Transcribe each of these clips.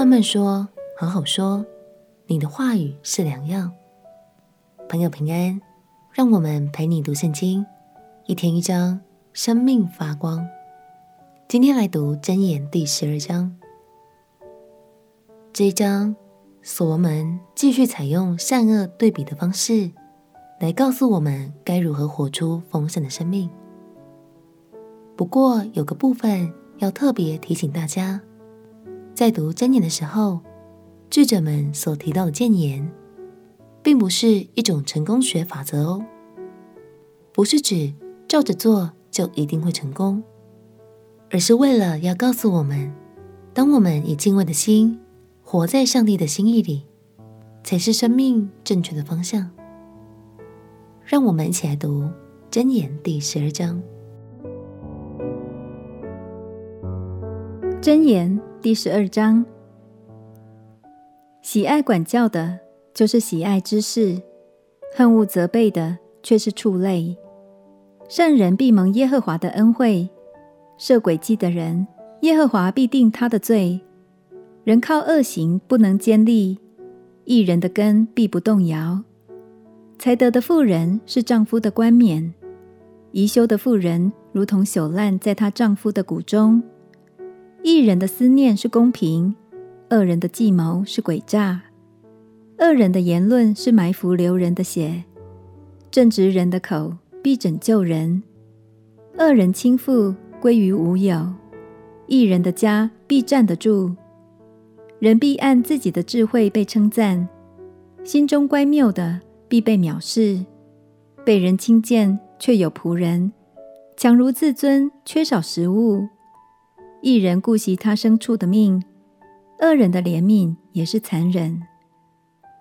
慢慢说，好好说，你的话语是良药。朋友平安，让我们陪你读圣经，一天一章，生命发光。今天来读箴言第十二章。这一章，所罗门继续采用善恶对比的方式，来告诉我们该如何活出丰盛的生命。不过，有个部分要特别提醒大家。在读箴言的时候，智者们所提到的谏言，并不是一种成功学法则哦，不是指照着做就一定会成功，而是为了要告诉我们，当我们以敬畏的心活在上帝的心意里，才是生命正确的方向。让我们一起来读箴言第十二章。箴言。第十二章，喜爱管教的，就是喜爱知识；恨恶责备的，却是畜类。善人必蒙耶和华的恩惠，设诡计的人，耶和华必定他的罪。人靠恶行不能坚立，义人的根必不动摇。才德的妇人是丈夫的冠冕，贻羞的妇人如同朽烂在她丈夫的骨中。一人的思念是公平，恶人的计谋是诡诈。恶人的言论是埋伏流人的血，正直人的口必拯救人。恶人倾覆归于无有，一人的家必站得住。人必按自己的智慧被称赞，心中乖谬的必被藐视。被人轻贱却有仆人，强如自尊缺少食物。一人顾惜他牲畜的命，恶人的怜悯也是残忍。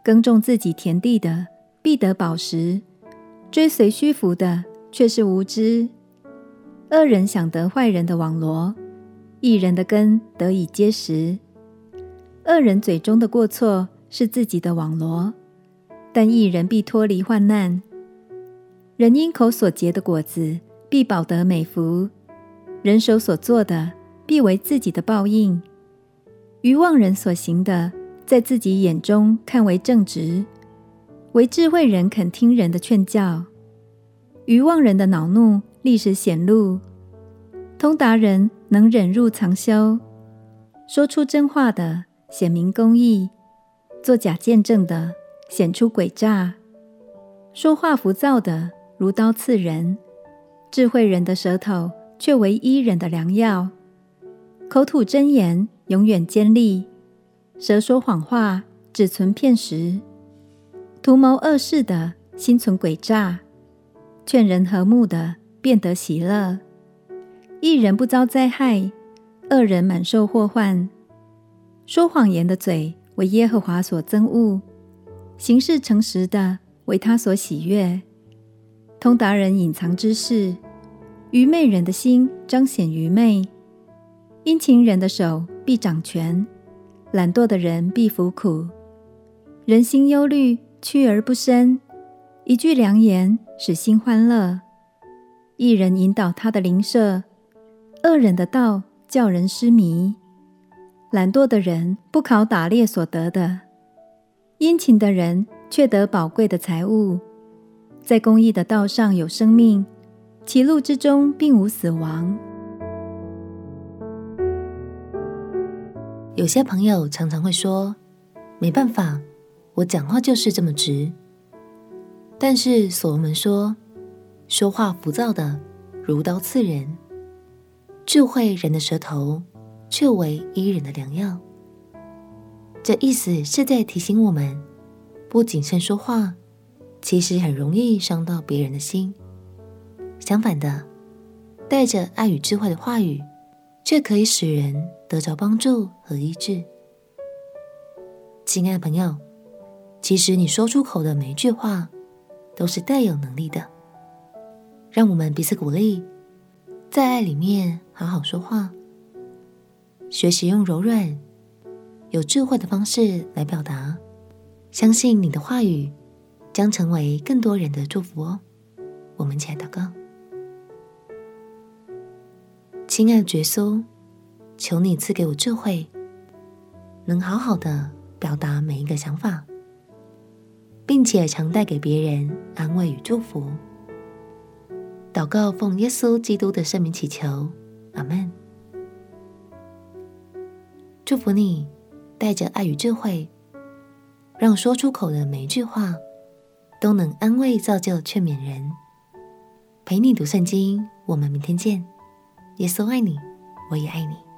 耕种自己田地的必得饱食，追随虚浮的却是无知。恶人想得坏人的网罗，一人的根得以结实。恶人嘴中的过错是自己的网罗，但一人必脱离患难。人因口所结的果子必饱得美福，人手所做的。必为自己的报应。愚妄人所行的，在自己眼中看为正直；为智慧人肯听人的劝教。愚妄人的恼怒立时显露，通达人能忍入藏羞。说出真话的显明公义，作假见证的显出诡诈。说话浮躁的如刀刺人，智慧人的舌头却为医人的良药。口吐真言，永远坚立；舌说谎话，只存骗时。图谋恶事的，心存诡诈；劝人和睦的，便得喜乐。一人不遭灾害，恶人满受祸患。说谎言的嘴，为耶和华所憎恶；行事诚实的，为他所喜悦。通达人隐藏知识，愚昧人的心彰显愚昧。殷勤人的手必掌权，懒惰的人必服苦。人心忧虑，屈而不伸；一句良言，使心欢乐。一人引导他的邻舍，恶人的道叫人失迷。懒惰的人不考打猎所得的，殷勤的人却得宝贵的财物。在公义的道上有生命，歧路之中并无死亡。有些朋友常常会说：“没办法，我讲话就是这么直。”但是所罗门说：“说话浮躁的如刀刺人，智慧人的舌头却为医人的良药。”这意思是在提醒我们，不谨慎说话，其实很容易伤到别人的心。相反的，带着爱与智慧的话语，却可以使人得着帮助和医治。亲爱的朋友，其实你说出口的每一句话，都是带有能力的。让我们彼此鼓励，在爱里面好好说话，学习用柔软、有智慧的方式来表达。相信你的话语将成为更多人的祝福哦。我们一起来祷告。亲爱的耶稣，求你赐给我智慧，能好好的表达每一个想法，并且常带给别人安慰与祝福。祷告奉耶稣基督的圣名祈求，阿门。祝福你，带着爱与智慧，让说出口的每一句话都能安慰、造就、劝勉人。陪你读圣经，我们明天见。耶稣爱你，我也爱你。